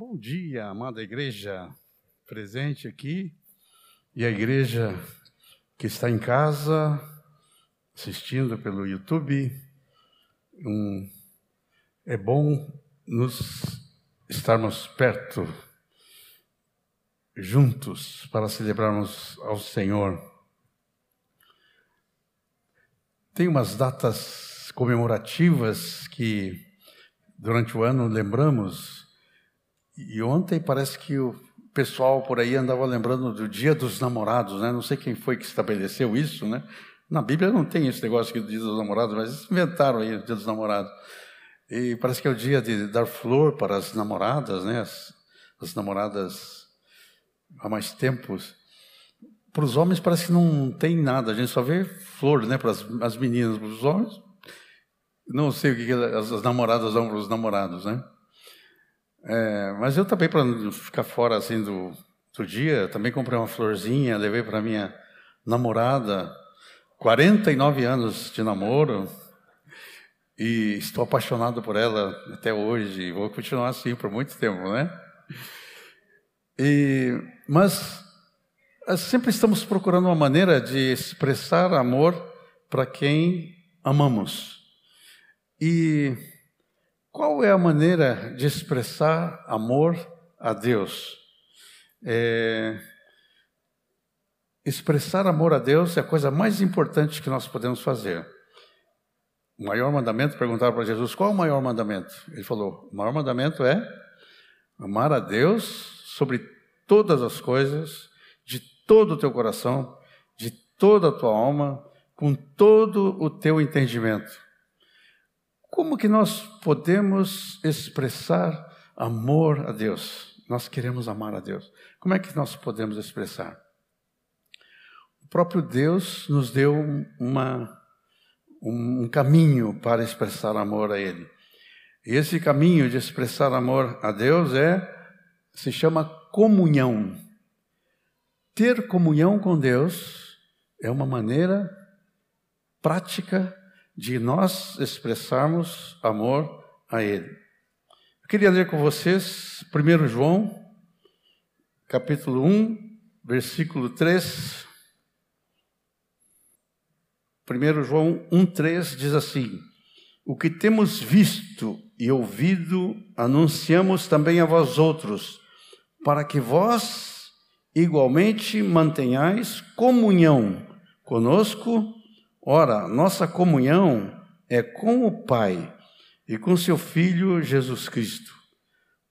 Bom dia, amada igreja presente aqui e a igreja que está em casa assistindo pelo YouTube. Um, é bom nos estarmos perto, juntos, para celebrarmos ao Senhor. Tem umas datas comemorativas que durante o ano lembramos e ontem parece que o pessoal por aí andava lembrando do Dia dos Namorados, né? Não sei quem foi que estabeleceu isso, né? Na Bíblia não tem esse negócio do Dia dos Namorados, mas inventaram aí o Dia dos Namorados. E parece que é o dia de dar flor para as namoradas, né? As, as namoradas há mais tempos. Para os homens parece que não tem nada, a gente só vê flor, né? Para as, as meninas, para os homens, não sei o que, que as, as namoradas dão para os namorados, né? É, mas eu também, para não ficar fora assim do, do dia, também comprei uma florzinha, levei para minha namorada, 49 anos de namoro, e estou apaixonado por ela até hoje, e vou continuar assim por muito tempo, né? E, mas eh, sempre estamos procurando uma maneira de expressar amor para quem amamos. E qual é a maneira de expressar amor a Deus? É... Expressar amor a Deus é a coisa mais importante que nós podemos fazer. O maior mandamento, perguntaram para Jesus, qual é o maior mandamento? Ele falou, o maior mandamento é amar a Deus sobre todas as coisas, de todo o teu coração, de toda a tua alma, com todo o teu entendimento. Como que nós podemos expressar amor a Deus? Nós queremos amar a Deus. Como é que nós podemos expressar? O próprio Deus nos deu uma, um caminho para expressar amor a Ele. E esse caminho de expressar amor a Deus é se chama comunhão. Ter comunhão com Deus é uma maneira prática de nós expressarmos amor a Ele. Eu queria ler com vocês 1 João, capítulo 1, versículo 3. 1 João 1,3 diz assim: O que temos visto e ouvido, anunciamos também a vós outros, para que vós igualmente mantenhais comunhão conosco Ora, nossa comunhão é com o Pai e com seu Filho Jesus Cristo.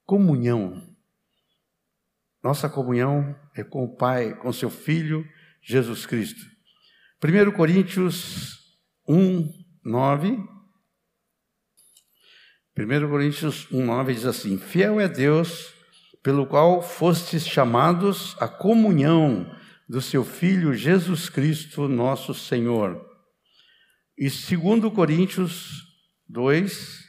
Comunhão. Nossa comunhão é com o Pai, com seu Filho Jesus Cristo. 1 Coríntios 1, 9. 1 Coríntios 1, 9 diz assim: Fiel é Deus, pelo qual fostes chamados à comunhão do seu Filho Jesus Cristo, nosso Senhor e 2 Coríntios 2,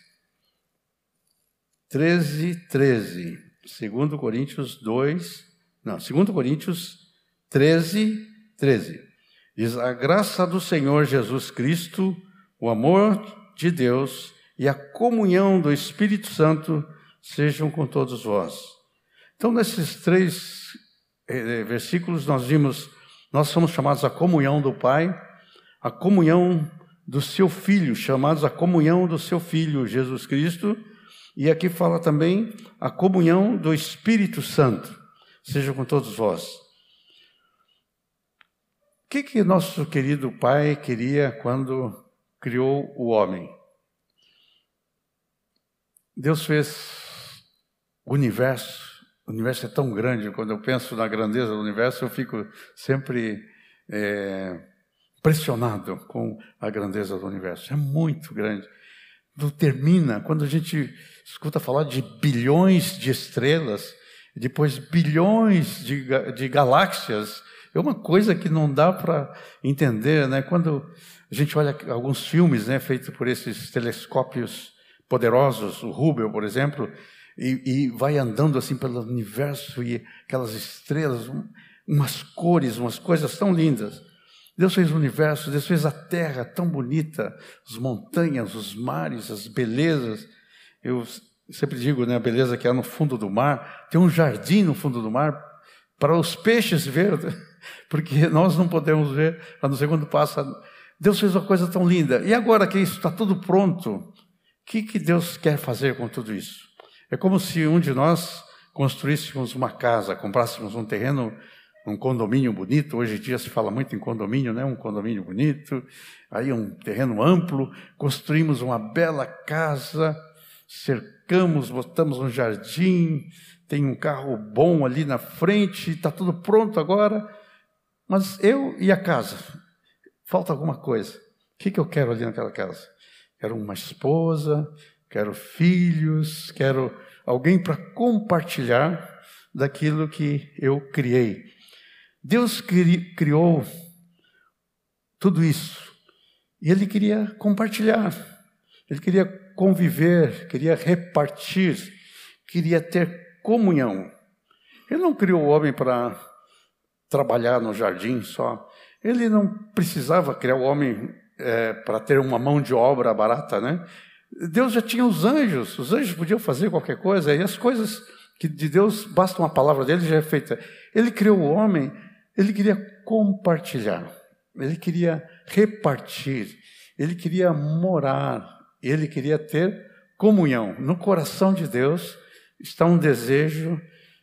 13, 13. 2 Coríntios 2, não, 2 Coríntios 13, 13. Diz: A graça do Senhor Jesus Cristo, o amor de Deus e a comunhão do Espírito Santo sejam com todos vós. Então, nesses três eh, versículos, nós vimos, nós somos chamados à comunhão do Pai, a comunhão do seu filho, chamados à comunhão do seu filho Jesus Cristo, e aqui fala também a comunhão do Espírito Santo, seja com todos vós. O que, que nosso querido Pai queria quando criou o homem? Deus fez o universo, o universo é tão grande, quando eu penso na grandeza do universo, eu fico sempre é, impressionado com a grandeza do universo. É muito grande. Não termina. Quando a gente escuta falar de bilhões de estrelas, depois bilhões de, de galáxias, é uma coisa que não dá para entender, né? Quando a gente olha alguns filmes, né, feitos por esses telescópios poderosos, o Hubble, por exemplo, e, e vai andando assim pelo universo e aquelas estrelas, umas cores, umas coisas tão lindas. Deus fez o universo, Deus fez a terra tão bonita, as montanhas, os mares, as belezas. Eu sempre digo, né, a beleza que há no fundo do mar, tem um jardim no fundo do mar para os peixes ver, porque nós não podemos ver, a não ser quando passa. Deus fez uma coisa tão linda. E agora que isso está tudo pronto, o que, que Deus quer fazer com tudo isso? É como se um de nós construíssemos uma casa, comprássemos um terreno, um condomínio bonito. Hoje em dia se fala muito em condomínio, né? Um condomínio bonito, aí um terreno amplo, construímos uma bela casa, cercamos, botamos um jardim, tem um carro bom ali na frente, está tudo pronto agora. Mas eu e a casa, falta alguma coisa. O que, que eu quero ali naquela casa? Quero uma esposa, quero filhos, quero alguém para compartilhar daquilo que eu criei. Deus cri, criou tudo isso e Ele queria compartilhar, Ele queria conviver, queria repartir, queria ter comunhão. Ele não criou o homem para trabalhar no jardim só. Ele não precisava criar o homem é, para ter uma mão de obra barata, né? Deus já tinha os anjos, os anjos podiam fazer qualquer coisa, e as coisas que de Deus, basta uma palavra dele já é feita. Ele criou o homem, ele queria compartilhar, ele queria repartir, ele queria morar, ele queria ter comunhão. No coração de Deus está um desejo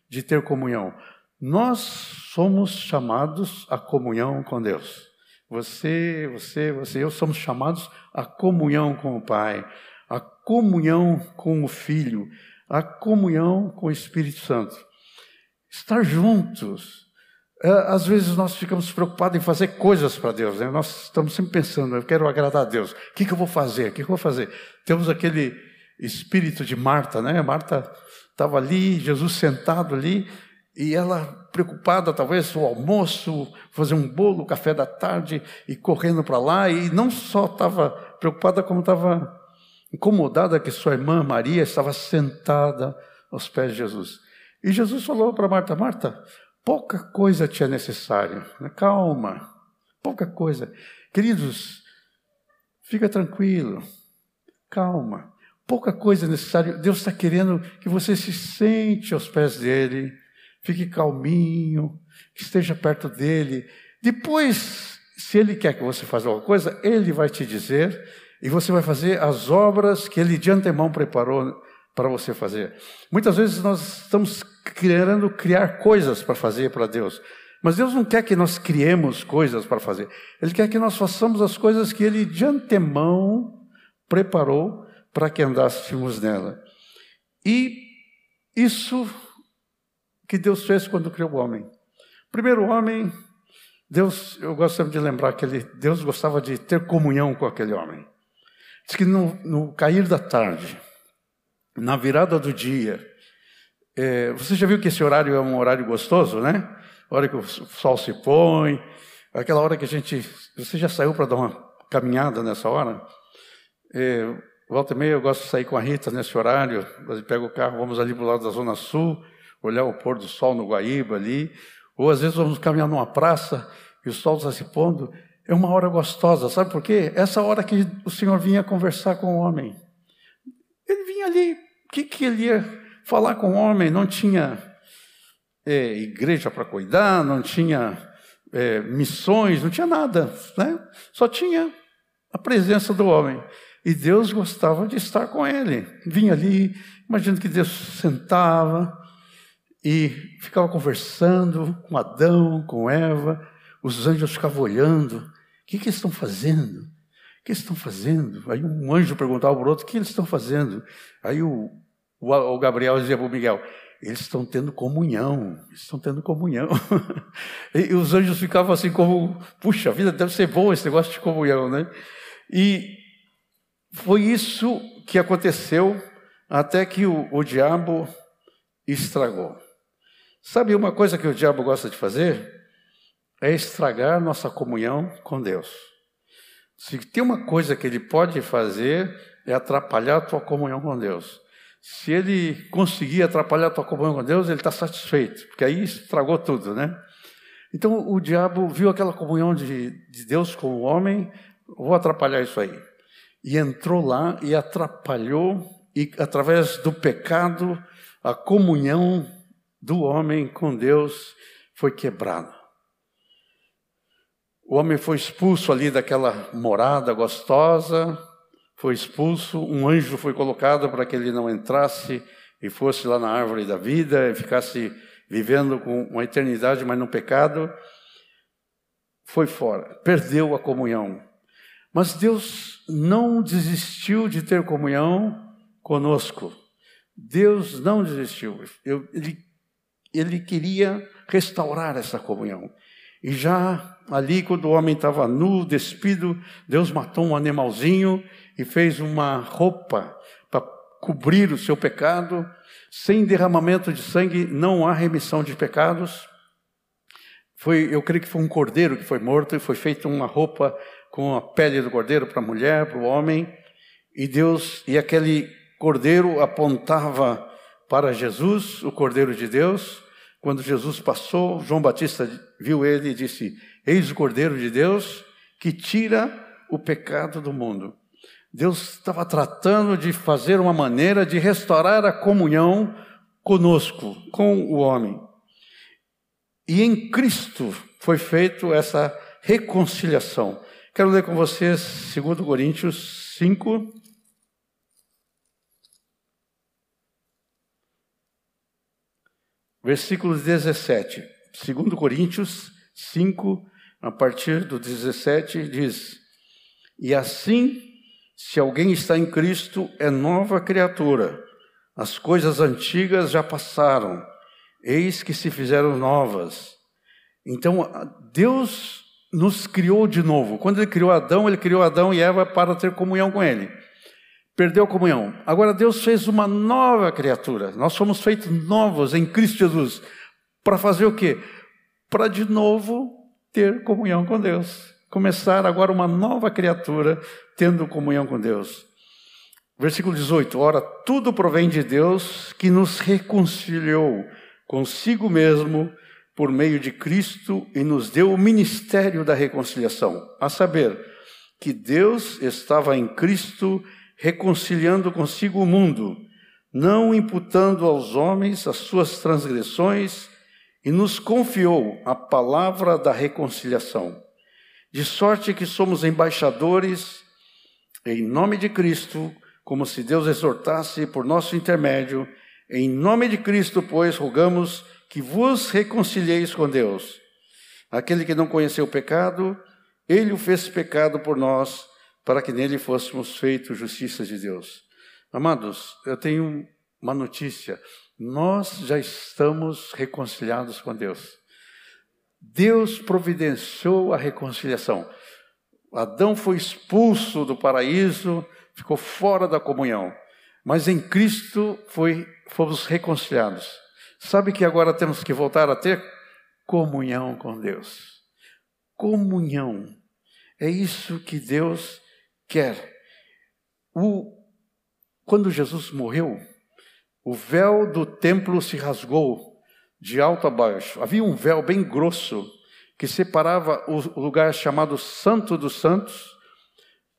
de ter comunhão. Nós somos chamados à comunhão com Deus. Você, você, você, eu somos chamados à comunhão com o Pai a comunhão com o Filho, a comunhão com o Espírito Santo. Estar juntos. É, às vezes nós ficamos preocupados em fazer coisas para Deus, né? nós estamos sempre pensando, eu quero agradar a Deus, o que, que eu vou fazer? O que, que eu vou fazer? Temos aquele espírito de Marta, né? Marta estava ali, Jesus sentado ali, e ela preocupada, talvez, o almoço, fazer um bolo, café da tarde, e correndo para lá, e não só estava preocupada, como estava incomodada que sua irmã Maria estava sentada aos pés de Jesus. E Jesus falou para Marta: Marta, pouca coisa te é necessário. Né? Calma, pouca coisa. Queridos, fica tranquilo, calma. Pouca coisa é necessária. Deus está querendo que você se sente aos pés dele, fique calminho, que esteja perto dele. Depois, se ele quer que você faça alguma coisa, ele vai te dizer e você vai fazer as obras que ele de antemão preparou para você fazer. Muitas vezes nós estamos querendo criar coisas para fazer para Deus, mas Deus não quer que nós criemos coisas para fazer. Ele quer que nós façamos as coisas que ele de antemão preparou para que andássemos nela. E isso que Deus fez quando criou o homem. Primeiro homem, Deus, eu gosto sempre de lembrar que ele, Deus gostava de ter comunhão com aquele homem. Diz que no, no cair da tarde, na virada do dia, é, você já viu que esse horário é um horário gostoso, né? A hora que o sol se põe, aquela hora que a gente. Você já saiu para dar uma caminhada nessa hora? É, volta e meia eu gosto de sair com a Rita nesse horário. Nós pega o carro, vamos ali para o lado da Zona Sul, olhar o pôr do sol no Guaíba ali. Ou às vezes vamos caminhar numa praça e o sol está se pondo é uma hora gostosa, sabe por quê? Essa hora que o Senhor vinha conversar com o homem. Ele vinha ali, o que, que ele ia falar com o homem? Não tinha é, igreja para cuidar, não tinha é, missões, não tinha nada, né? Só tinha a presença do homem. E Deus gostava de estar com ele. Vinha ali, imagina que Deus sentava e ficava conversando com Adão, com Eva. Os anjos ficavam olhando que, que eles estão fazendo? O que eles estão fazendo? Aí um anjo perguntava para o outro: o que eles estão fazendo? Aí o, o, Gabriel dizia para o Miguel: eles estão tendo comunhão, estão tendo comunhão. e, os anjos ficavam assim como, puxa vida, deve ser bom esse negócio de comunhão, né? E foi isso que aconteceu até que o, o diabo estragou. Sabe uma coisa que o diabo gosta de fazer? é estragar nossa comunhão com Deus. Se tem uma coisa que ele pode fazer, é atrapalhar a tua comunhão com Deus. Se ele conseguir atrapalhar a tua comunhão com Deus, ele está satisfeito, porque aí estragou tudo, né? Então o diabo viu aquela comunhão de, de Deus com o homem, vou atrapalhar isso aí. E entrou lá e atrapalhou e através do pecado, a comunhão do homem com Deus foi quebrada. O homem foi expulso ali daquela morada gostosa, foi expulso, um anjo foi colocado para que ele não entrasse e fosse lá na árvore da vida e ficasse vivendo com uma eternidade, mas no pecado. Foi fora, perdeu a comunhão. Mas Deus não desistiu de ter comunhão conosco. Deus não desistiu. Eu, ele, ele queria restaurar essa comunhão. E já ali, quando o homem estava nu, despido, Deus matou um animalzinho e fez uma roupa para cobrir o seu pecado. Sem derramamento de sangue não há remissão de pecados. Foi, eu creio que foi um cordeiro que foi morto e foi feita uma roupa com a pele do cordeiro para a mulher, para o homem. E Deus, e aquele cordeiro apontava para Jesus, o cordeiro de Deus. Quando Jesus passou, João Batista viu ele e disse: Eis o Cordeiro de Deus que tira o pecado do mundo. Deus estava tratando de fazer uma maneira de restaurar a comunhão conosco, com o homem. E em Cristo foi feito essa reconciliação. Quero ler com vocês 2 Coríntios 5, versículo 17. 2 Coríntios 5, a partir do 17, diz: E assim, se alguém está em Cristo, é nova criatura. As coisas antigas já passaram, eis que se fizeram novas. Então, Deus nos criou de novo. Quando Ele criou Adão, Ele criou Adão e Eva para ter comunhão com Ele perdeu a comunhão. Agora Deus fez uma nova criatura. Nós somos feitos novos em Cristo Jesus. Para fazer o quê? Para de novo ter comunhão com Deus. Começar agora uma nova criatura tendo comunhão com Deus. Versículo 18: Ora, tudo provém de Deus que nos reconciliou consigo mesmo por meio de Cristo e nos deu o ministério da reconciliação, a saber, que Deus estava em Cristo reconciliando consigo o mundo, não imputando aos homens as suas transgressões, e nos confiou a palavra da reconciliação. De sorte que somos embaixadores em nome de Cristo, como se Deus exortasse por nosso intermédio. Em nome de Cristo, pois, rogamos que vos reconcilieis com Deus. Aquele que não conheceu o pecado, ele o fez pecado por nós para que nele fôssemos feitos justiça de Deus. Amados, eu tenho uma notícia. Nós já estamos reconciliados com Deus. Deus providenciou a reconciliação. Adão foi expulso do paraíso, ficou fora da comunhão. Mas em Cristo foi, fomos reconciliados. Sabe que agora temos que voltar a ter comunhão com Deus. Comunhão. É isso que Deus quer. O, quando Jesus morreu, o véu do templo se rasgou de alto a baixo. Havia um véu bem grosso que separava o lugar chamado Santo dos Santos.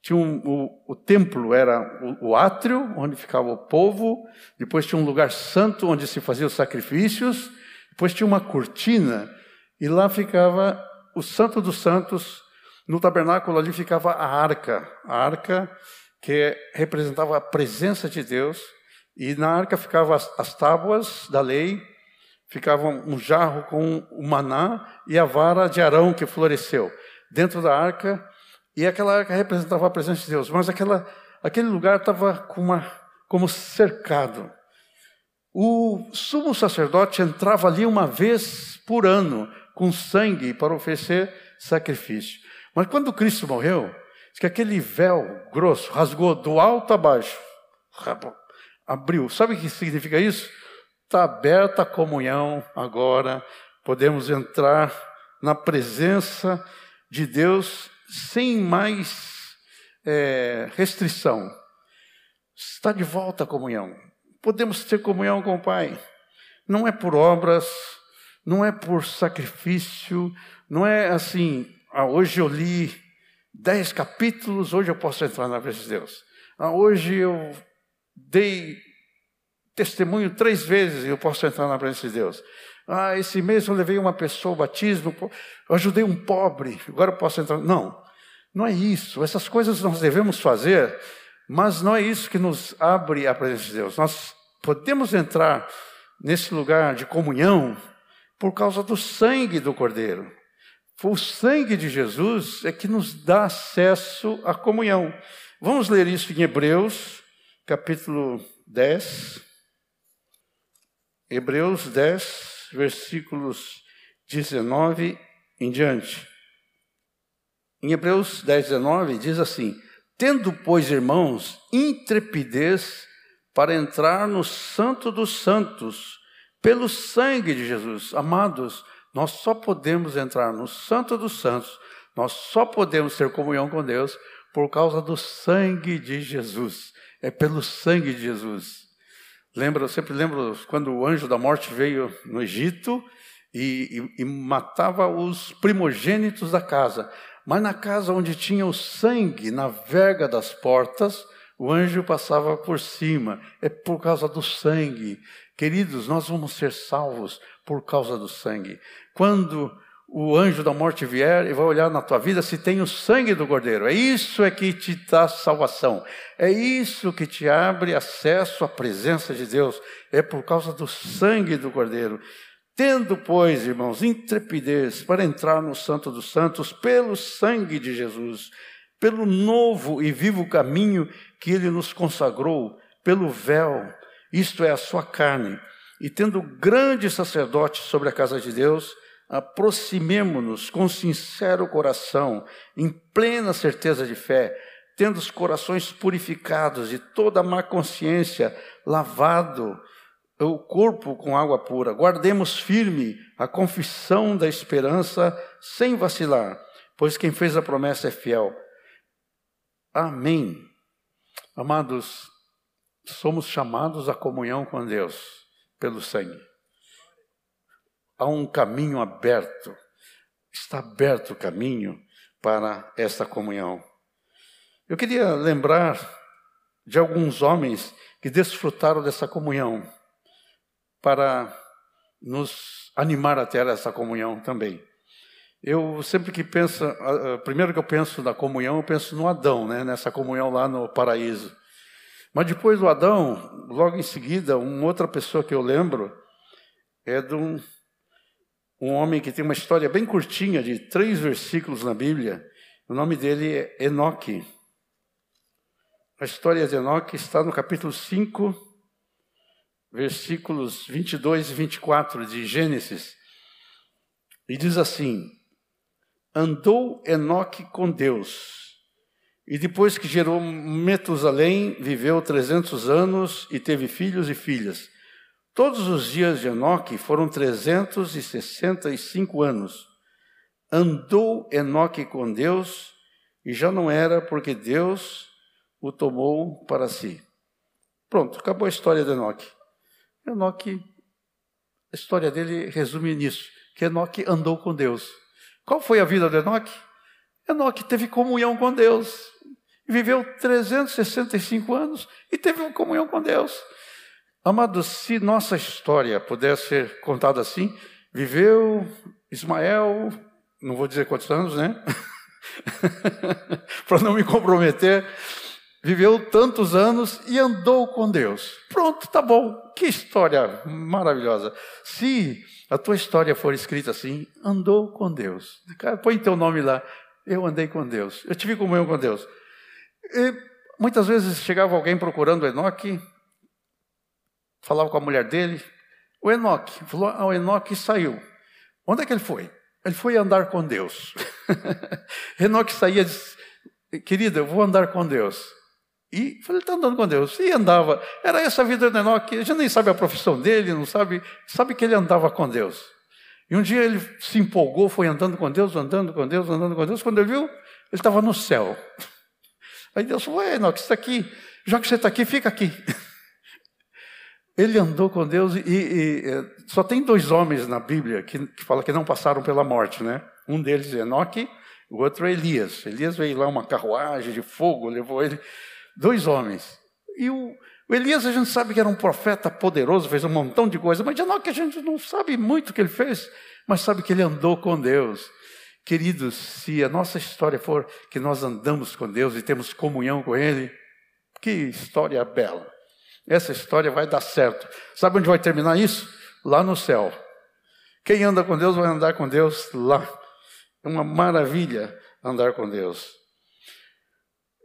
Tinha um, o, o, templo era o, o átrio, onde ficava o povo. Depois tinha um lugar santo, onde se faziam os sacrifícios. Depois tinha uma cortina, e lá ficava o Santo dos Santos, no tabernáculo ali ficava a arca, a arca que representava a presença de Deus, e na arca ficavam as, as tábuas da lei, ficava um jarro com o maná e a vara de Arão que floresceu dentro da arca, e aquela arca representava a presença de Deus, mas aquela, aquele lugar estava com como cercado. O sumo sacerdote entrava ali uma vez por ano com sangue para oferecer sacrifício. Mas quando Cristo morreu, que aquele véu grosso rasgou do alto a baixo, abriu. Sabe o que significa isso? Está aberta a comunhão agora, podemos entrar na presença de Deus sem mais é, restrição. Está de volta a comunhão. Podemos ter comunhão com o Pai. Não é por obras, não é por sacrifício, não é assim, ah, hoje eu li dez capítulos, hoje eu posso entrar na presença de Deus. Ah, hoje eu dei testemunho três vezes e eu posso entrar na presença de Deus. Ah, esse mês eu levei uma pessoa ao batismo, eu ajudei um pobre, agora eu posso entrar. Não, não é isso. Essas coisas nós devemos fazer, mas não é isso que nos abre a presença de Deus. Nós podemos entrar nesse lugar de comunhão por causa do sangue do Cordeiro. O sangue de Jesus é que nos dá acesso à comunhão. Vamos ler isso em Hebreus, capítulo 10. Hebreus 10, versículos 19 em diante. Em Hebreus 10, 19, diz assim: Tendo, pois, irmãos, intrepidez para entrar no Santo dos Santos, pelo sangue de Jesus. Amados, nós só podemos entrar no Santo dos Santos, nós só podemos ter comunhão com Deus por causa do sangue de Jesus. É pelo sangue de Jesus. Lembra, eu sempre lembro quando o anjo da morte veio no Egito e, e, e matava os primogênitos da casa. Mas na casa onde tinha o sangue, na verga das portas, o anjo passava por cima. É por causa do sangue. Queridos, nós vamos ser salvos por causa do sangue. Quando o anjo da morte vier e vai olhar na tua vida se tem o sangue do cordeiro. É isso é que te dá salvação. É isso que te abre acesso à presença de Deus. É por causa do sangue do cordeiro. Tendo, pois, irmãos, intrepidez para entrar no Santo dos Santos pelo sangue de Jesus, pelo novo e vivo caminho que ele nos consagrou, pelo véu, isto é, a sua carne, e tendo grande sacerdote sobre a casa de Deus, aproximemo-nos com sincero coração, em plena certeza de fé, tendo os corações purificados de toda má consciência, lavado o corpo com água pura. Guardemos firme a confissão da esperança sem vacilar, pois quem fez a promessa é fiel. Amém. Amados, somos chamados à comunhão com Deus pelo sangue há um caminho aberto, está aberto o caminho para esta comunhão. Eu queria lembrar de alguns homens que desfrutaram dessa comunhão, para nos animar a ter essa comunhão também. Eu sempre que penso, primeiro que eu penso na comunhão, eu penso no Adão, né, nessa comunhão lá no paraíso. Mas depois do Adão, logo em seguida, uma outra pessoa que eu lembro é de um um homem que tem uma história bem curtinha, de três versículos na Bíblia. O nome dele é Enoque. A história de Enoque está no capítulo 5, versículos 22 e 24 de Gênesis. E diz assim: Andou Enoque com Deus, e depois que gerou Metusalém, viveu 300 anos e teve filhos e filhas. Todos os dias de Enoque foram 365 anos. Andou Enoque com Deus e já não era porque Deus o tomou para si. Pronto, acabou a história de Enoque. Enoque, a história dele resume nisso, que Enoque andou com Deus. Qual foi a vida de Enoque? Enoque teve comunhão com Deus. Viveu 365 anos e teve comunhão com Deus. Amados, se nossa história pudesse ser contada assim, viveu Ismael, não vou dizer quantos anos, né? Para não me comprometer, viveu tantos anos e andou com Deus. Pronto, tá bom. Que história maravilhosa. Se a tua história for escrita assim, andou com Deus. Põe teu nome lá. Eu andei com Deus. Eu tive comunhão com Deus. E muitas vezes chegava alguém procurando Enoque, falava com a mulher dele. O Enoque, falou, ah, o Enoque saiu. Onde é que ele foi? Ele foi andar com Deus. Enoque saía e disse, querida, eu vou andar com Deus. E falei, está andando com Deus. E andava. Era essa a vida do Enoque. A gente nem sabe a profissão dele, não sabe, sabe que ele andava com Deus. E um dia ele se empolgou, foi andando com Deus, andando com Deus, andando com Deus. Quando ele viu, ele estava no céu. Aí Deus falou, Enoque, você está aqui. Já que você está aqui, fica aqui. Ele andou com Deus e, e, e só tem dois homens na Bíblia que, que falam que não passaram pela morte, né? Um deles é Enoque, o outro é Elias. Elias veio lá uma carruagem de fogo, levou ele. Dois homens. E o, O Elias a gente sabe que era um profeta poderoso, fez um montão de coisas, mas Enoque a gente não sabe muito o que ele fez, mas sabe que ele andou com Deus. Queridos, se a nossa história for que nós andamos com Deus e temos comunhão com Ele, que história bela. Essa história vai dar certo. Sabe onde vai terminar isso? Lá no céu. Quem anda com Deus vai andar com Deus lá. É uma maravilha andar com Deus.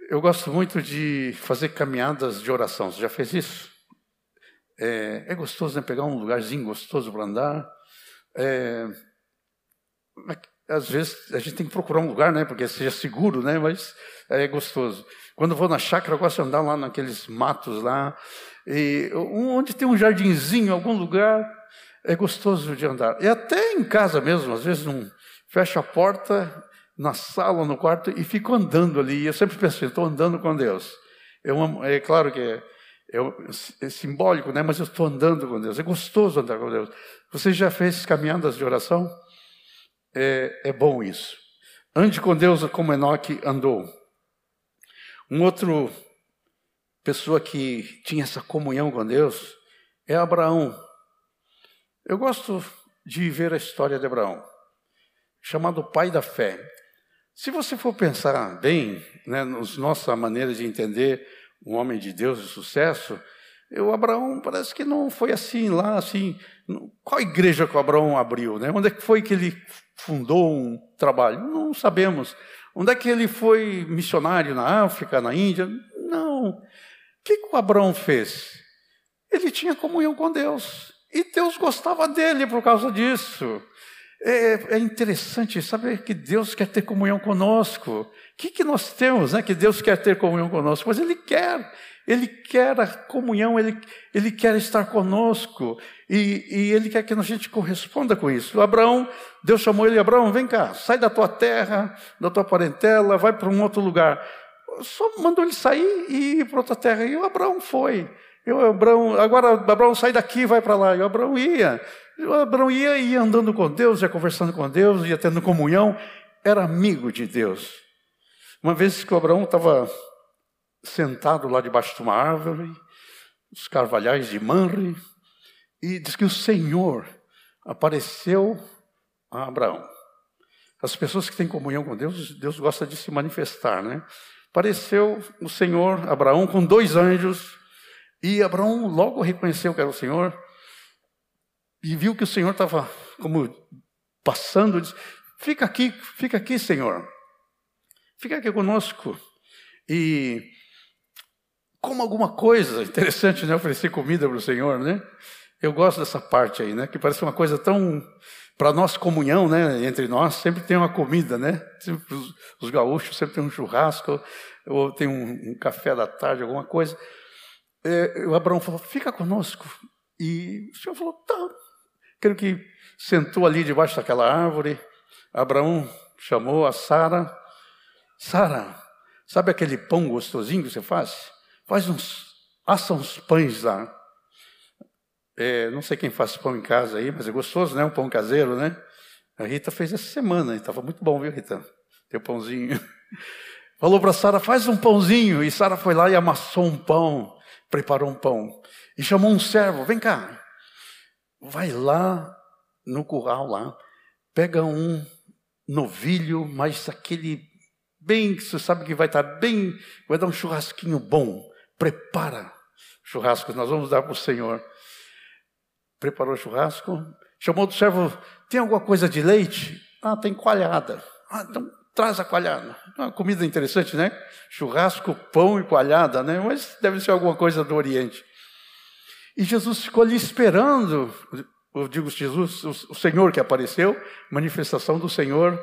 Eu gosto muito de fazer caminhadas de oração. Você já fez isso? É, é gostoso, né? Pegar um lugarzinho gostoso para andar. É, às vezes a gente tem que procurar um lugar, né? Porque seja seguro, né? Mas é gostoso. Quando vou na chácara, eu gosto de andar lá naqueles matos lá. E onde tem um jardinzinho, algum lugar, é gostoso de andar. E até em casa mesmo, às vezes não fecho a porta na sala, no quarto e fico andando ali. Eu sempre penso, estou andando com Deus. Eu, é claro que é, é, é simbólico, né? mas eu estou andando com Deus. É gostoso andar com Deus. Você já fez caminhadas de oração? É, é bom isso. Ande com Deus como Enoque andou. Um outro pessoa que tinha essa comunhão com Deus é Abraão. Eu gosto de ver a história de Abraão, chamado pai da fé. Se você for pensar bem, né, nos nossa maneira de entender um homem de Deus de sucesso, o Abraão parece que não foi assim lá, assim. Qual igreja que o Abraão abriu, né? Onde é que foi que ele fundou um trabalho? Não sabemos. Onde é que ele foi missionário na África, na Índia? O que, que o Abraão fez? Ele tinha comunhão com Deus. E Deus gostava dele por causa disso. É, é, interessante saber que Deus quer ter comunhão conosco. O que, que nós temos, né? Que Deus quer ter comunhão conosco, mas Ele quer. Ele quer a comunhão, Ele, ele quer estar conosco. E, e Ele quer que a gente corresponda com isso. Abraão, Deus chamou ele, Abraão, vem cá, sai da tua terra, da tua parentela, vai para um outro lugar. Só mandou ele sair e ir para outra terra. E o Abraão foi. Eu, Abraão, agora Abraão sai daqui, vai para lá. E o Abraão ia. O Abraão ia, ia andando com Deus, ia conversando com Deus, ia tendo comunhão, era amigo de Deus. Uma vez que o Abraão estava sentado lá debaixo de uma árvore, os carvalhais de Manre, e diz que o Senhor apareceu a Abraão. As pessoas que têm comunhão com Deus, Deus gosta de se manifestar, né? Apareceu o Senhor, Abraão, com dois anjos, e Abraão logo reconheceu que era o Senhor, e viu que o Senhor estava como passando, disse, fica aqui, fica aqui, Senhor. Fica aqui conosco. E como alguma coisa interessante, né? Oferecer comida para o Senhor, né? Eu gosto dessa parte aí, né? Que parece uma coisa tão para nossa comunhão, né? Entre nós sempre tem uma comida, né? Os, os, gaúchos sempre tem um churrasco ou tem um, um café da tarde, alguma coisa. É, o Abraão falou: "Fica conosco". E o Senhor falou: "Tá, Aquele que sentou ali debaixo daquela árvore, Abraão chamou a Sara. Sara, sabe aquele pão gostosinho que você faz? Faz uns, assa uns pães lá. É, não sei quem faz pão em casa aí, mas é gostoso, né? Um pão caseiro, né? A Rita fez essa semana, estava muito bom, viu, Rita? Teu pãozinho. Falou para Sara, faz um pãozinho. E Sara foi lá e amassou um pão, preparou um pão. E chamou um servo, vem cá, vai lá no curral lá, pega um novilho, mas aquele bem, você sabe que vai estar bem, vai dar um churrasquinho bom. Prepara churrasco, nós vamos dar para o Senhor. Preparou o churrasco, chamou do servo, tem alguma coisa de leite? Ah, tem coalhada. Ah, então traz a coalhada. Uma comida interessante, né? Churrasco, pão e coalhada, né? Mas deve ser alguma coisa do Oriente. E Jesus ficou ali esperando, eu digo Jesus, o Senhor que apareceu, manifestação do Senhor,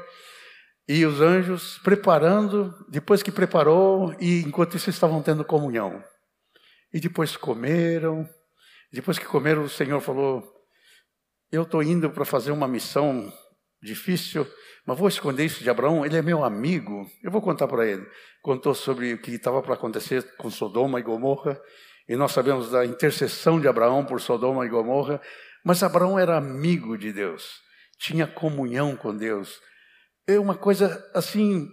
e os anjos preparando, depois que preparou, e enquanto isso estavam tendo comunhão. E depois comeram, depois que comeram, o Senhor falou: Eu estou indo para fazer uma missão difícil, mas vou esconder isso de Abraão, ele é meu amigo, eu vou contar para ele. Contou sobre o que estava para acontecer com Sodoma e Gomorra, e nós sabemos da intercessão de Abraão por Sodoma e Gomorra, mas Abraão era amigo de Deus, tinha comunhão com Deus. É uma coisa assim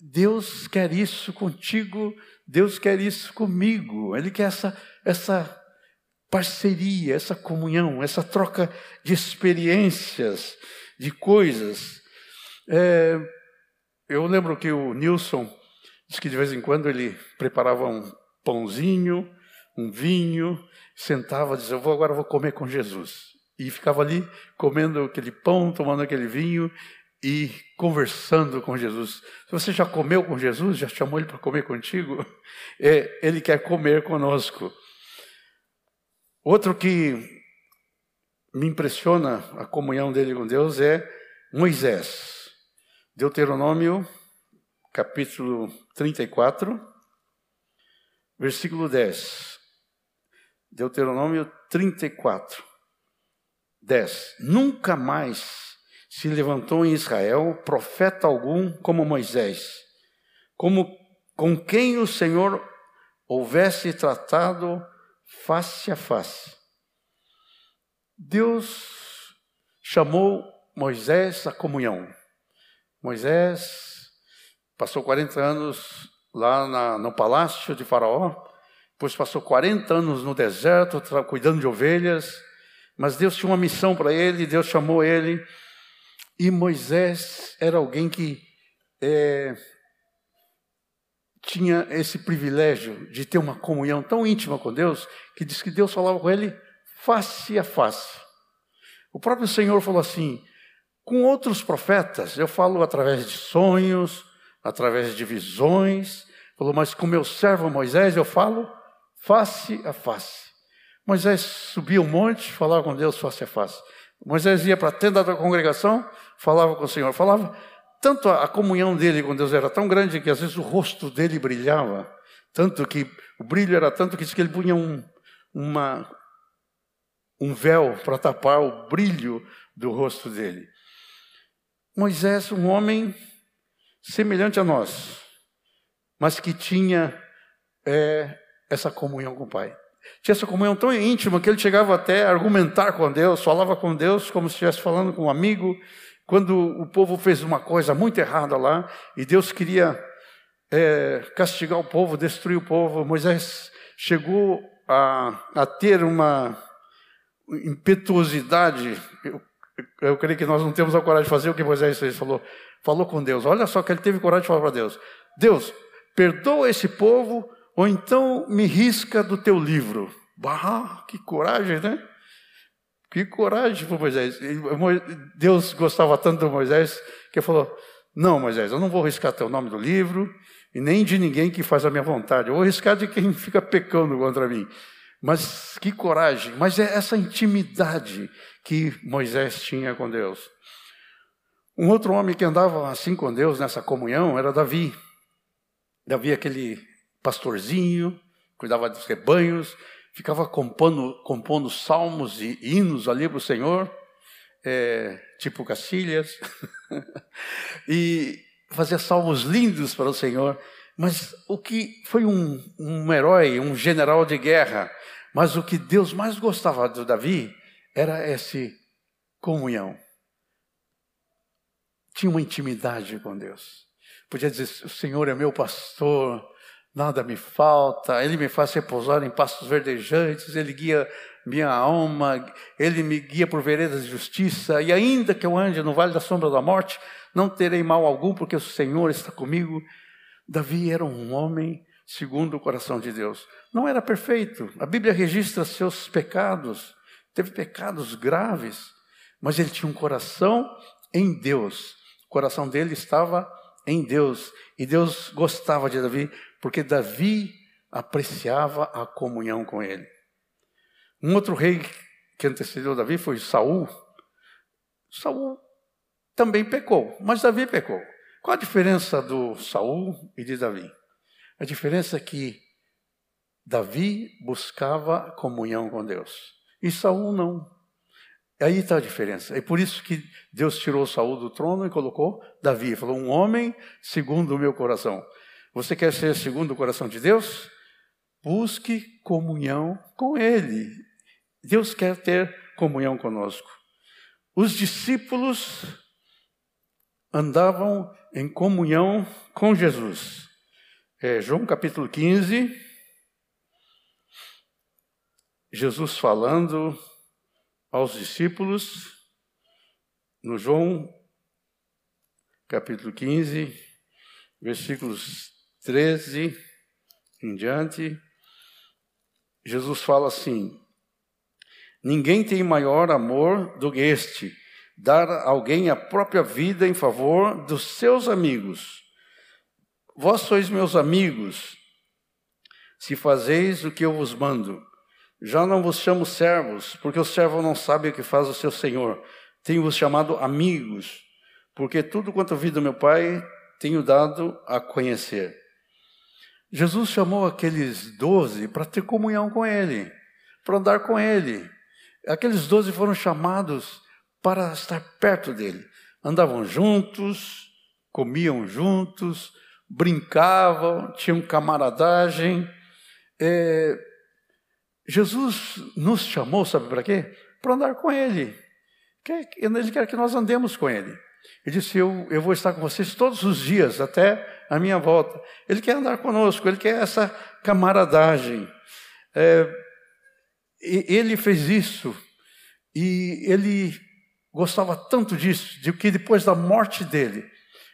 Deus quer isso contigo, Deus quer isso comigo. Ele quer essa, essa parceria, essa comunhão, essa troca de experiências, de coisas. É, eu lembro que o Nilson disse que de vez em quando ele preparava um pãozinho, um vinho, sentava e dizia: Eu vou agora vou comer com Jesus. E ficava ali comendo aquele pão, tomando aquele vinho e conversando com Jesus. Se você já comeu com Jesus, já chamou ele para comer contigo, é, ele quer comer conosco. Outro que me impressiona a comunhão dele com Deus é Moisés. Deuteronômio, capítulo 34, versículo 10. Deuteronômio 34, 10. Nunca mais se levantou em Israel profeta algum como Moisés, como com quem o Senhor houvesse tratado face a face. Deus chamou Moisés à comunhão. Moisés passou 40 anos lá na, no palácio de Faraó, depois passou 40 anos no deserto, cuidando de ovelhas, mas Deus tinha uma missão para ele, Deus chamou ele e Moisés era alguém que é, tinha esse privilégio de ter uma comunhão tão íntima com Deus, que diz que Deus falava com ele face a face. O próprio Senhor falou assim: com outros profetas, eu falo através de sonhos, através de visões, falou, mas com meu servo Moisés eu falo face a face. Moisés subia um monte, falava com Deus face a face. Moisés ia para a tenda da congregação, falava com o Senhor, falava. Tanto a, comunhão dele com Deus era tão grande que às vezes o rosto dele brilhava, tanto que o brilho era tanto que que ele punha um, uma, um véu para tapar o brilho do rosto dele. Moisés, um homem semelhante a nós, mas que tinha é, essa comunhão com o Pai. Tinha essa comunhão tão íntima que ele chegava até a argumentar com Deus, falava com Deus como se estivesse falando com um amigo. Quando o povo fez uma coisa muito errada lá e Deus queria é, castigar o povo, destruir o povo, Moisés chegou a, a ter uma impetuosidade. Eu, eu creio que nós não temos a coragem de fazer o que Moisés fez. Falou, falou com Deus. Olha só que ele teve coragem de falar para Deus: Deus, perdoa esse povo ou então me risca do teu livro. Bah, que coragem, né? Que coragem para Moisés. Deus gostava tanto de Moisés que falou: Não, Moisés, eu não vou riscar teu nome do livro e nem de ninguém que faz a minha vontade. Eu vou riscar de quem fica pecando contra mim. Mas que coragem, mas é essa intimidade que Moisés tinha com Deus. Um outro homem que andava assim com Deus, nessa comunhão, era Davi. Davi, aquele pastorzinho, cuidava dos rebanhos, ficava compondo, compondo salmos e hinos ali para o Senhor, é, tipo Cacilhas, e fazia salmos lindos para o Senhor. Mas o que foi um, um herói, um general de guerra, mas o que Deus mais gostava do Davi era essa comunhão. Tinha uma intimidade com Deus. Podia dizer: O Senhor é meu pastor, nada me falta, Ele me faz repousar em pastos verdejantes, Ele guia minha alma, Ele me guia por veredas de justiça, e ainda que eu ande no vale da sombra da morte, não terei mal algum, porque o Senhor está comigo. Davi era um homem segundo o coração de Deus. Não era perfeito, a Bíblia registra seus pecados, teve pecados graves, mas ele tinha um coração em Deus, o coração dele estava em Deus, e Deus gostava de Davi porque Davi apreciava a comunhão com ele. Um outro rei que antecedeu Davi foi Saul. Saul também pecou, mas Davi pecou. Qual a diferença do Saul e de Davi? A diferença é que Davi buscava comunhão com Deus e Saul não. Aí está a diferença. É por isso que Deus tirou Saul do trono e colocou Davi. Falou: um homem segundo o meu coração. Você quer ser segundo o coração de Deus? Busque comunhão com Ele. Deus quer ter comunhão conosco. Os discípulos andavam em comunhão com Jesus. É, João capítulo 15, Jesus falando aos discípulos, no João capítulo 15, versículos 13 em diante, Jesus fala assim: Ninguém tem maior amor do que este, dar a alguém a própria vida em favor dos seus amigos. Vós sois meus amigos, se fazeis o que eu vos mando. Já não vos chamo servos, porque o servo não sabe o que faz o seu senhor. Tenho-vos chamado amigos, porque tudo quanto vi do meu Pai tenho dado a conhecer. Jesus chamou aqueles doze para ter comunhão com Ele, para andar com Ele. Aqueles doze foram chamados para estar perto dele. Andavam juntos, comiam juntos, brincavam, tinham camaradagem. É, Jesus nos chamou, sabe para quê? Para andar com Ele. Ele quer que nós andemos com Ele. Ele disse: eu, eu vou estar com vocês todos os dias, até a minha volta. Ele quer andar conosco, ele quer essa camaradagem. É, ele fez isso e ele gostava tanto disso, de que depois da morte dele,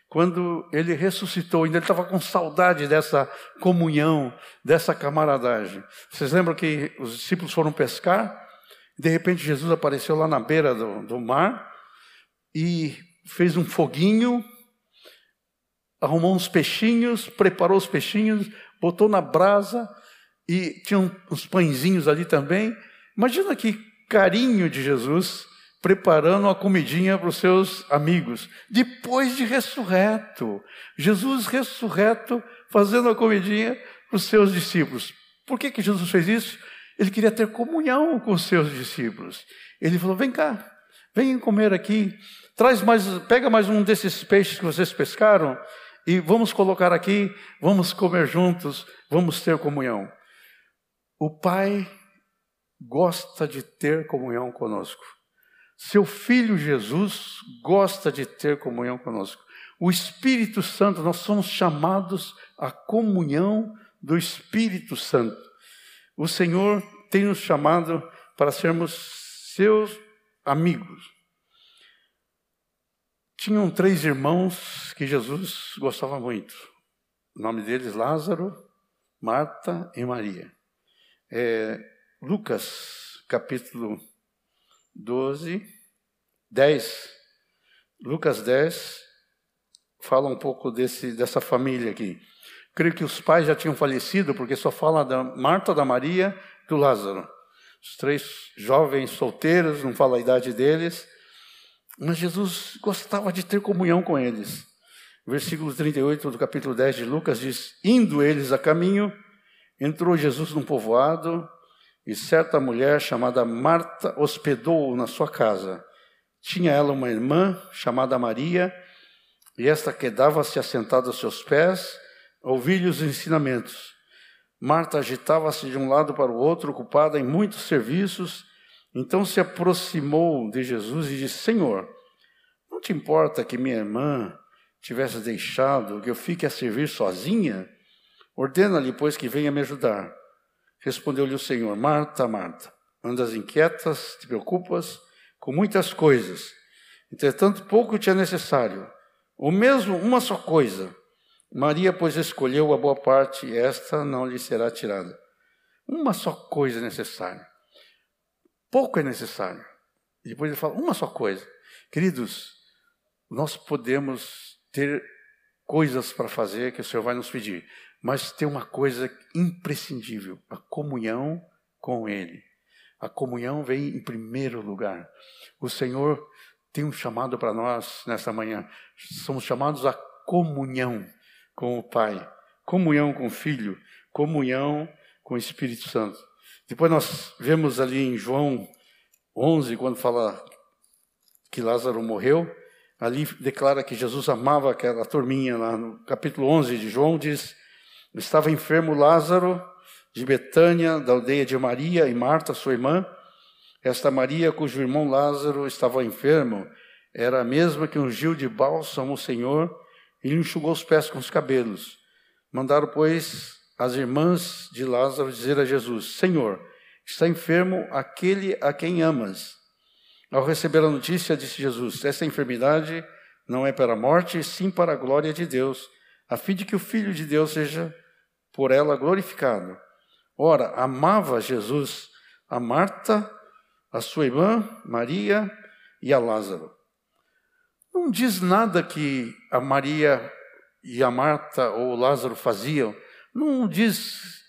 quando ele ressuscitou, ainda ele estava com saudade dessa comunhão, dessa camaradagem. Vocês lembram que os discípulos foram pescar? De repente Jesus apareceu lá na beira do, do mar e fez um foguinho, arrumou uns peixinhos, preparou os peixinhos, botou na brasa e tinha uns pãezinhos ali também. Imagina que carinho de Jesus preparando uma comidinha para os seus amigos, depois de ressurreto. Jesus ressurreto fazendo a comidinha para os seus discípulos. Por que, que Jesus fez isso? Ele queria ter comunhão com os seus discípulos. Ele falou: vem cá, venham comer aqui, traz mais, pega mais um desses peixes que vocês pescaram e vamos colocar aqui, vamos comer juntos, vamos ter comunhão. O Pai gosta de ter comunhão conosco. Seu filho Jesus gosta de ter comunhão conosco. O Espírito Santo, nós somos chamados à comunhão do Espírito Santo. O Senhor tem nos chamado para sermos seus amigos. Tinham três irmãos que Jesus gostava muito. O nome deles Lázaro, Marta e Maria. É, Lucas, capítulo 12, 10. Lucas 10 fala um pouco desse, dessa família aqui. Creio que os pais já tinham falecido, porque só fala da Marta, da Maria e do Lázaro. Os três jovens solteiros, não fala a idade deles, mas Jesus gostava de ter comunhão com eles. Versículo 38 do capítulo 10 de Lucas diz: Indo eles a caminho, entrou Jesus num povoado e certa mulher chamada Marta hospedou-o na sua casa. Tinha ela uma irmã chamada Maria, e esta quedava-se assentada aos seus pés, a ouvir-lhe os ensinamentos. Marta agitava-se de um lado para o outro, ocupada em muitos serviços. Então se aproximou de Jesus e disse: Senhor, não te importa que minha irmã tivesse deixado que eu fique a servir sozinha? Ordena-lhe, pois, que venha me ajudar. Respondeu-lhe o Senhor: Marta, Marta, andas inquietas, te preocupas com muitas coisas. Entretanto, pouco te é necessário, ou mesmo uma só coisa. Maria, pois, escolheu a boa parte, e esta não lhe será tirada. Uma só coisa é necessária. Pouco é necessário. E depois ele fala, uma só coisa. Queridos, nós podemos ter coisas para fazer que o Senhor vai nos pedir. Mas tem uma coisa imprescindível: a comunhão com Ele. A comunhão vem em primeiro lugar. O Senhor tem um chamado para nós nessa manhã. Somos chamados à comunhão com o Pai, comunhão com o Filho, comunhão com o Espírito Santo. Depois nós vemos ali em João 11, quando fala que Lázaro morreu, ali declara que Jesus amava aquela turminha lá no capítulo 11 de João, diz Estava enfermo Lázaro, de Betânia, da aldeia de Maria e Marta, sua irmã. Esta Maria, cujo irmão Lázaro estava enfermo, era a mesma que ungiu de bálsamo o Senhor e lhe enxugou os pés com os cabelos. Mandaram, pois, as irmãs de Lázaro dizer a Jesus: Senhor, está enfermo aquele a quem amas. Ao receber a notícia, disse Jesus: Essa enfermidade não é para a morte, sim para a glória de Deus, a fim de que o Filho de Deus seja por ela glorificado. Ora, amava Jesus a Marta, a sua irmã Maria e a Lázaro. Não diz nada que a Maria e a Marta ou Lázaro faziam, não diz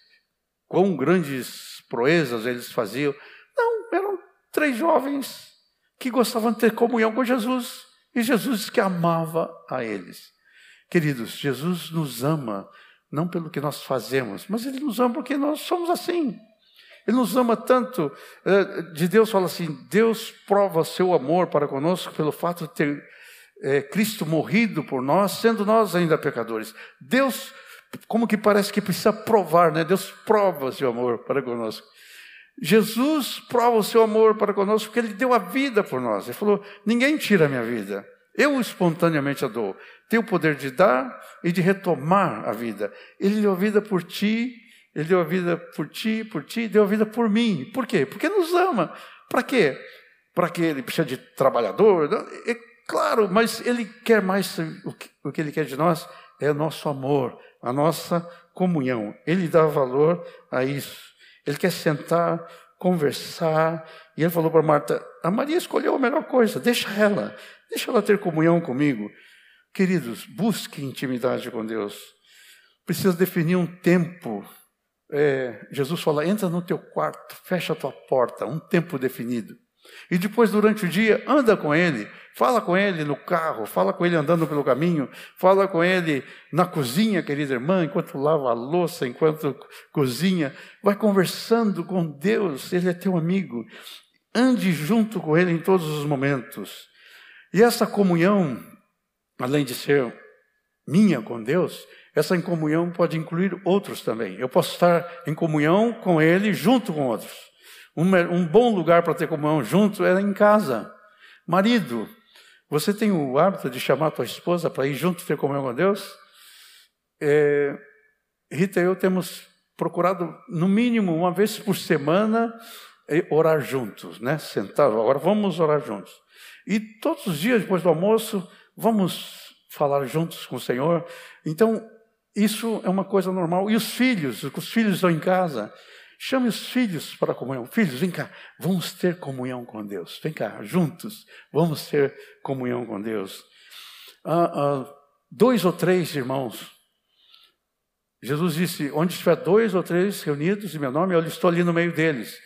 quão grandes proezas eles faziam. Não, eram três jovens que gostavam de ter comunhão com Jesus. E Jesus que amava a eles. Queridos, Jesus nos ama não pelo que nós fazemos, mas Ele nos ama porque nós somos assim. Ele nos ama tanto. Eh, de Deus fala assim: Deus prova seu amor para conosco pelo fato de ter é, Cristo morrido por nós, sendo nós ainda pecadores. Deus, como que parece que precisa provar, né? Deus prova seu amor para conosco. Jesus prova o seu amor para conosco porque ele deu a vida por nós. Ele falou: ninguém tira a minha vida. Eu espontaneamente a dou. Tenho o poder de dar e de retomar a vida. Ele deu a vida por ti, ele deu a vida por ti, por ti, deu a vida por mim. Por quê? Porque nos ama. Para quê? Para que ele precisa de trabalhador? É claro, mas ele quer mais, o que, ele quer de nós é nosso amor, a nossa comunhão. Ele dá valor a isso. Ele quer sentar, conversar. E ele falou para Marta: a Maria escolheu a melhor coisa, deixa ela, deixa ela ter comunhão comigo. Queridos, busque intimidade com Deus. Precisa definir um tempo. É, Jesus fala: entra no teu quarto, fecha a tua porta, um tempo definido. E depois, durante o dia, anda com ele, fala com ele no carro, fala com ele andando pelo caminho, fala com ele na cozinha, querida irmã, enquanto lava a louça, enquanto cozinha. Vai conversando com Deus, ele é teu amigo. Ande junto com ele em todos os momentos. E essa comunhão, além de ser minha com Deus, essa comunhão pode incluir outros também. Eu posso estar em comunhão com ele junto com outros. Um, bom lugar para ter comunhão junto é em casa. Marido, você tem o hábito de chamar tua esposa para ir junto ter comunhão com Deus? É, Rita e eu temos procurado, no mínimo, uma vez por semana, é, orar juntos, né? Sentar, agora vamos orar juntos. E todos os dias, depois do almoço, vamos falar juntos com o Senhor. Então, isso é uma coisa normal. E os filhos, os filhos estão em casa, Chame os filhos para a comunhão. Filhos, vem cá, vamos ter comunhão com Deus. Vem cá, juntos, vamos ter comunhão com Deus. Ah, ah, dois ou três irmãos. Jesus disse: onde estiver dois ou três reunidos em meu nome, eu estou ali no meio deles.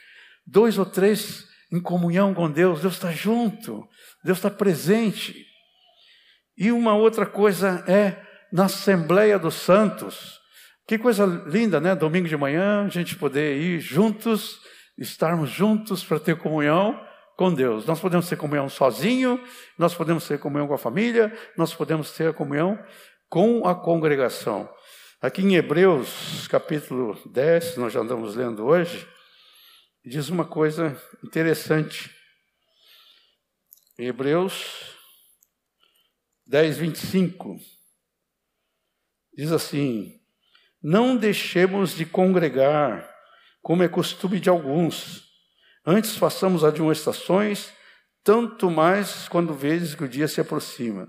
Dois ou três em comunhão com Deus, Deus está junto, Deus está presente. E uma outra coisa é na Assembleia dos Santos. Que coisa linda, né? Domingo de manhã, a gente poder ir juntos, estarmos juntos para ter comunhão com Deus. Nós podemos ter comunhão sozinho, nós podemos ter comunhão com a família, nós podemos ter comunhão com a congregação. Aqui em Hebreus, capítulo 10, nós já andamos lendo hoje, diz uma coisa interessante. Hebreus 10, 25. Diz assim: não deixemos de congregar, como é costume de alguns. Antes façamos admoestações, tanto mais quando vezes que o dia se aproxima.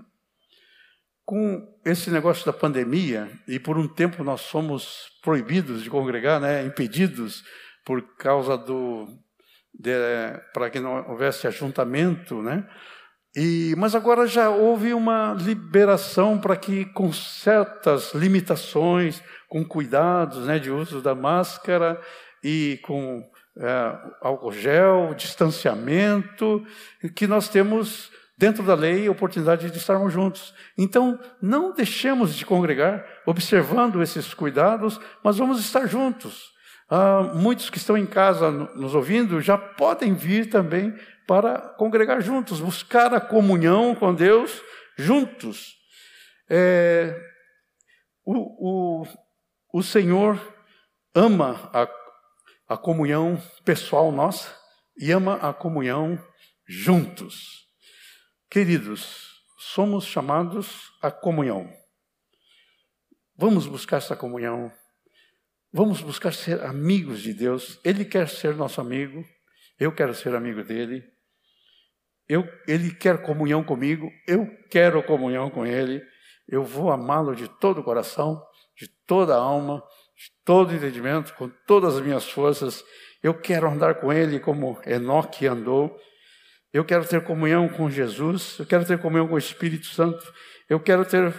Com esse negócio da pandemia, e por um tempo nós fomos proibidos de congregar, né, impedidos por causa do para que não houvesse ajuntamento, né? E, mas agora já houve uma liberação para que, com certas limitações, com cuidados né, de uso da máscara e com é, álcool gel, distanciamento, que nós temos dentro da lei a oportunidade de estarmos juntos. Então, não deixemos de congregar, observando esses cuidados, mas vamos estar juntos. Ah, muitos que estão em casa nos ouvindo já podem vir também para congregar juntos, buscar a comunhão com Deus juntos. É, o, o, o Senhor ama a, a comunhão pessoal nossa e ama a comunhão juntos. Queridos, somos chamados à comunhão. Vamos buscar essa comunhão. Vamos buscar ser amigos de Deus. Ele quer ser nosso amigo. Eu quero ser amigo dele. Eu, ele quer comunhão comigo. Eu quero comunhão com ele. Eu vou amá-lo de todo o coração, de toda a alma, de todo o entendimento, com todas as minhas forças. Eu quero andar com ele como Enoque andou. Eu quero ter comunhão com Jesus. Eu quero ter comunhão com o Espírito Santo. Eu quero ter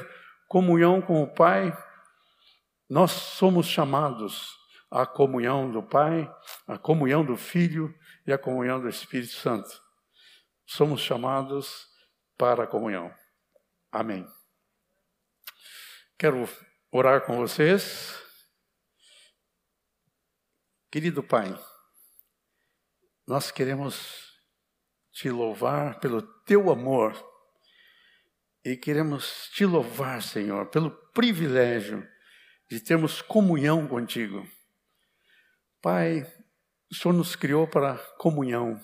comunhão com o Pai. Nós somos chamados à comunhão do Pai, à comunhão do Filho e à comunhão do Espírito Santo. Somos chamados para a comunhão. Amém. Quero orar com vocês. Querido Pai, nós queremos te louvar pelo teu amor e queremos te louvar, Senhor, pelo privilégio de termos comunhão contigo. Pai, o Senhor nos criou para comunhão.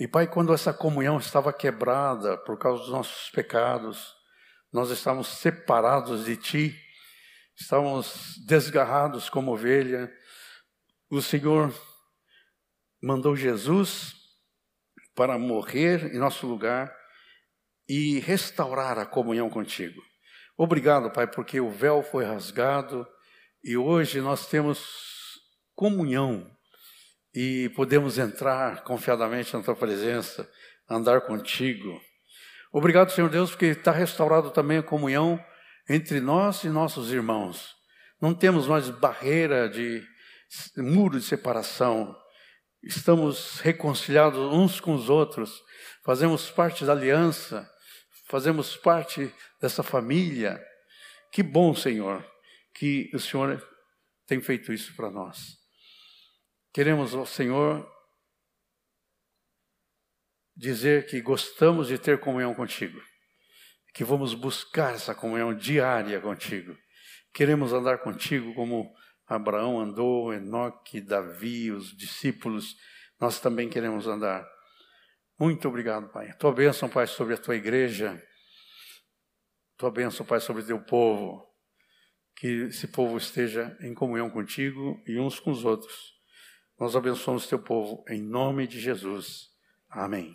E Pai, quando essa comunhão estava quebrada por causa dos nossos pecados, nós estávamos separados de Ti, estávamos desgarrados como ovelha, o Senhor mandou Jesus para morrer em nosso lugar e restaurar a comunhão contigo. Obrigado, Pai, porque o véu foi rasgado e hoje nós temos comunhão e podemos entrar confiadamente na tua presença, andar contigo. Obrigado, Senhor Deus, porque está restaurado também a comunhão entre nós e nossos irmãos. Não temos mais barreira de muro de separação. Estamos reconciliados uns com os outros, fazemos parte da aliança, fazemos parte dessa família. Que bom, Senhor, que o Senhor tem feito isso para nós. Queremos, ao Senhor, dizer que gostamos de ter comunhão contigo, que vamos buscar essa comunhão diária contigo. Queremos andar contigo como Abraão andou, Enoque, Davi, os discípulos, nós também queremos andar. Muito obrigado, Pai. Tua bênção, Pai, sobre a tua igreja. Tua bênção, Pai, sobre o teu povo. Que esse povo esteja em comunhão contigo e uns com os outros. Nós abençoamos teu povo em nome de Jesus. Amém.